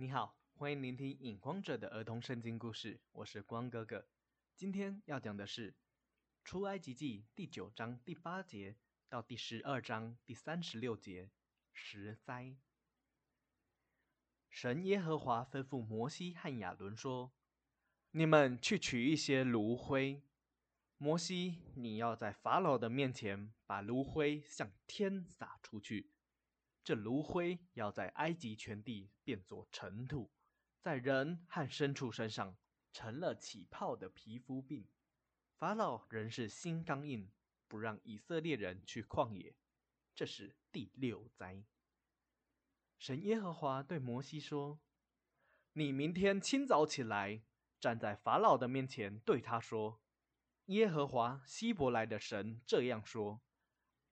你好，欢迎聆听《影光者》的儿童圣经故事，我是光哥哥。今天要讲的是《出埃及记》第九章第八节到第十二章第三十六节十灾。神耶和华吩咐摩西和亚伦说：“你们去取一些炉灰。摩西，你要在法老的面前把炉灰向天撒出去。这炉灰要在埃及全地变作尘土，在人和牲畜身上成了起泡的皮肤病。法老仍是心刚硬，不让以色列人去旷野。这是第六灾。”神耶和华对摩西说：“你明天清早起来，站在法老的面前，对他说：‘耶和华希伯来的神这样说：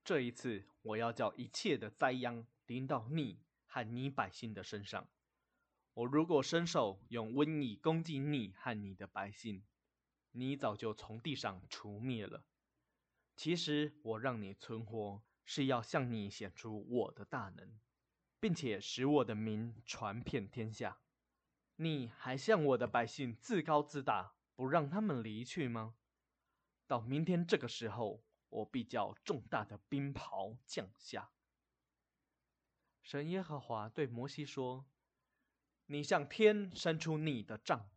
这一次我要叫一切的灾殃临到你和你百姓的身上。我如果伸手用瘟疫攻击你和你的百姓，你早就从地上除灭了。其实我让你存活，是要向你显出我的大能。’”并且使我的名传遍天下，你还向我的百姓自高自大，不让他们离去吗？到明天这个时候，我必叫重大的冰雹降下。神耶和华对摩西说：“你向天伸出你的杖。”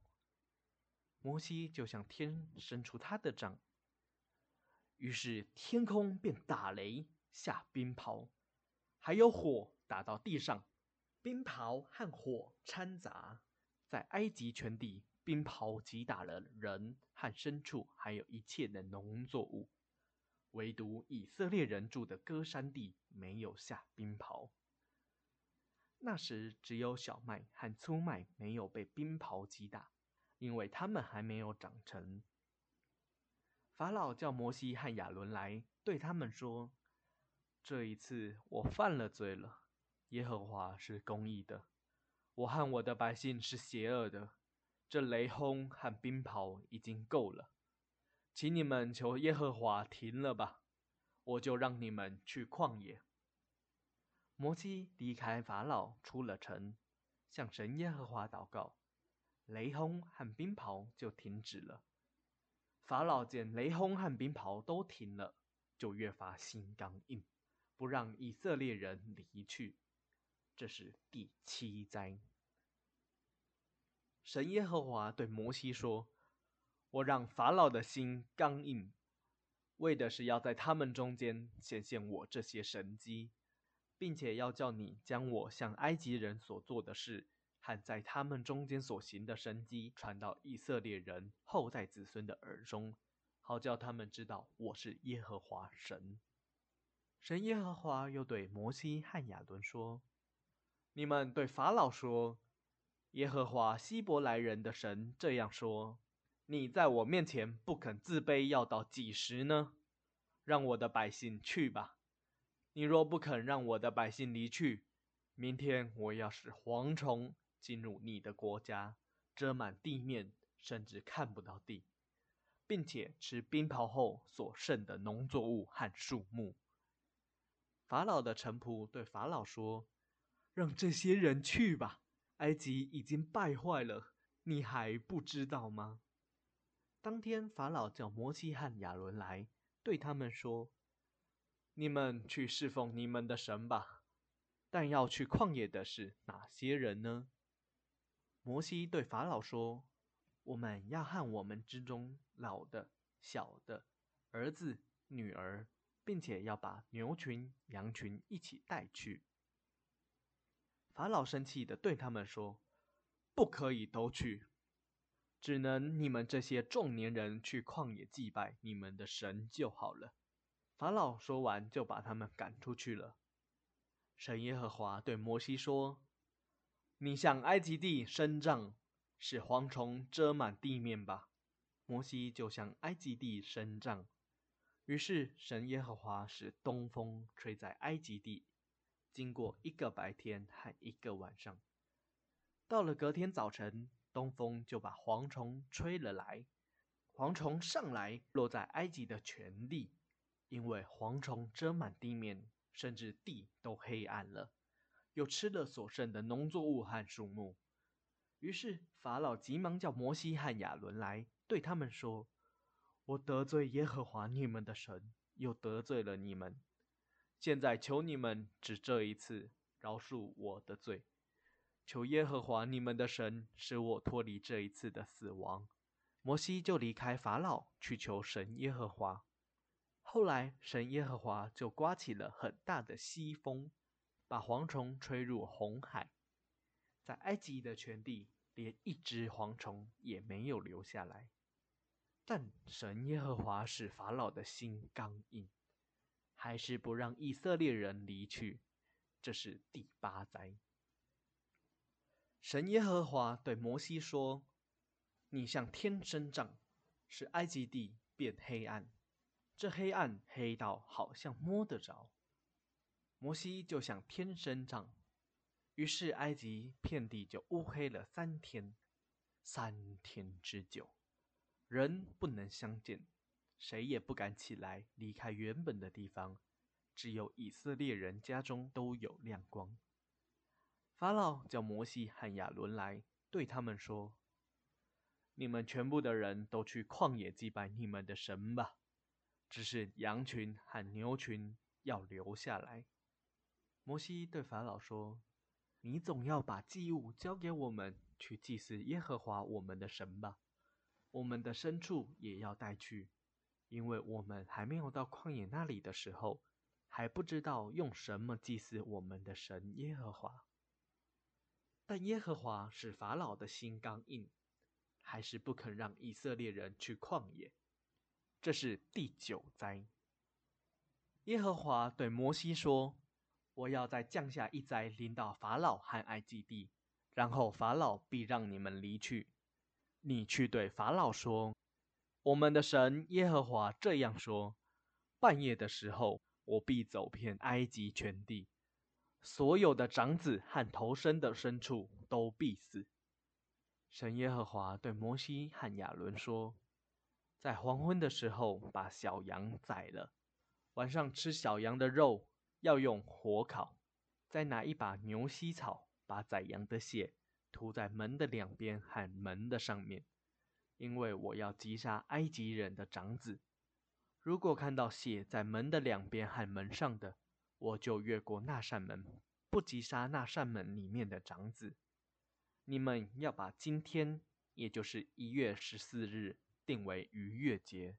摩西就向天伸出他的杖，于是天空便打雷下冰雹，还有火。打到地上，冰雹和火掺杂，在埃及全地，冰雹击打了人和牲畜，还有一切的农作物，唯独以色列人住的歌山地没有下冰雹。那时只有小麦和粗麦没有被冰雹击打，因为它们还没有长成。法老叫摩西和亚伦来，对他们说：“这一次我犯了罪了。”耶和华是公义的，我和我的百姓是邪恶的。这雷轰和冰雹已经够了，请你们求耶和华停了吧，我就让你们去旷野。摩西离开法老，出了城，向神耶和华祷告，雷轰和冰雹就停止了。法老见雷轰和冰雹都停了，就越发心刚硬，不让以色列人离去。这是第七灾。神耶和华对摩西说：“我让法老的心刚硬，为的是要在他们中间显现我这些神迹，并且要叫你将我向埃及人所做的事和在他们中间所行的神迹传到以色列人后代子孙的耳中，好叫他们知道我是耶和华神。”神耶和华又对摩西和亚伦说。你们对法老说：“耶和华希伯来人的神这样说：你在我面前不肯自卑，要到几时呢？让我的百姓去吧。你若不肯让我的百姓离去，明天我要使蝗虫进入你的国家，遮满地面，甚至看不到地，并且吃冰雹后所剩的农作物和树木。”法老的臣仆对法老说。让这些人去吧，埃及已经败坏了，你还不知道吗？当天，法老叫摩西和亚伦来，对他们说：“你们去侍奉你们的神吧。但要去旷野的是哪些人呢？”摩西对法老说：“我们要和我们之中老的、小的、儿子、女儿，并且要把牛群、羊群一起带去。”法老生气的对他们说：“不可以都去，只能你们这些壮年人去旷野祭拜你们的神就好了。”法老说完，就把他们赶出去了。神耶和华对摩西说：“你向埃及地伸杖，使蝗虫遮满地面吧。”摩西就向埃及地伸杖，于是神耶和华使东风吹在埃及地。经过一个白天和一个晚上，到了隔天早晨，东风就把蝗虫吹了来。蝗虫上来，落在埃及的全地，因为蝗虫遮满地面，甚至地都黑暗了，又吃了所剩的农作物和树木，于是法老急忙叫摩西和亚伦来，对他们说：“我得罪耶和华你们的神，又得罪了你们。现在求你们只这一次饶恕我的罪，求耶和华你们的神使我脱离这一次的死亡。”摩西就离开法老去求神耶和华。后来，神耶和华就刮起了很大的西风，把蝗虫吹入红海，在埃及的全地连一只蝗虫也没有留下来。但神耶和华使法老的心刚硬，还是不让以色列人离去。这是第八灾。神耶和华对摩西说：“你向天伸杖，使埃及地变黑暗。”这黑暗黑到好像摸得着，摩西就向天伸杖，于是埃及遍地就乌黑了三天，三天之久，人不能相见，谁也不敢起来离开原本的地方，只有以色列人家中都有亮光。法老叫摩西和亚伦来，对他们说：“你们全部的人都去旷野祭拜你们的神吧。”只是羊群和牛群要留下来。摩西对法老说：“你总要把祭物交给我们去祭祀耶和华我们的神吧。我们的牲畜也要带去，因为我们还没有到旷野那里的时候，还不知道用什么祭祀我们的神耶和华。但耶和华使法老的心刚硬，还是不肯让以色列人去旷野。”这是第九灾。耶和华对摩西说：“我要再降下一灾，临到法老和埃及地，然后法老必让你们离去。你去对法老说：我们的神耶和华这样说：半夜的时候，我必走遍埃及全地，所有的长子和头生的牲畜都必死。”神耶和华对摩西和亚伦说。在黄昏的时候，把小羊宰了。晚上吃小羊的肉，要用火烤。再拿一把牛膝草，把宰羊的血涂在门的两边和门的上面，因为我要击杀埃及人的长子。如果看到血在门的两边和门上的，我就越过那扇门，不击杀那扇门里面的长子。你们要把今天，也就是一月十四日。定为逾越节，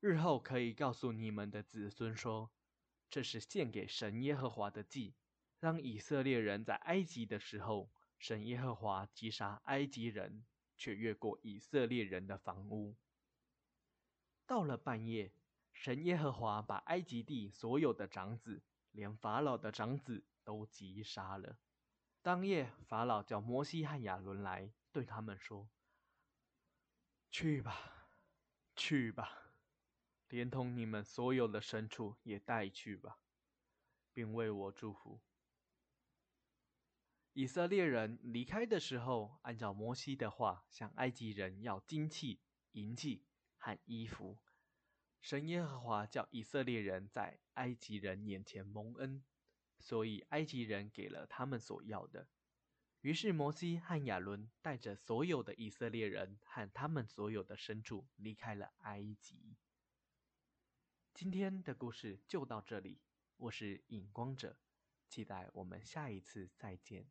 日后可以告诉你们的子孙说，这是献给神耶和华的祭。当以色列人在埃及的时候，神耶和华击杀埃及人，却越过以色列人的房屋。到了半夜，神耶和华把埃及地所有的长子，连法老的长子都击杀了。当夜，法老叫摩西和亚伦来，对他们说。去吧，去吧，连同你们所有的牲畜也带去吧，并为我祝福。以色列人离开的时候，按照摩西的话，向埃及人要金器、银器和衣服。神耶和华叫以色列人在埃及人眼前蒙恩，所以埃及人给了他们所要的。于是摩西和亚伦带着所有的以色列人和他们所有的牲畜离开了埃及。今天的故事就到这里，我是影光者，期待我们下一次再见。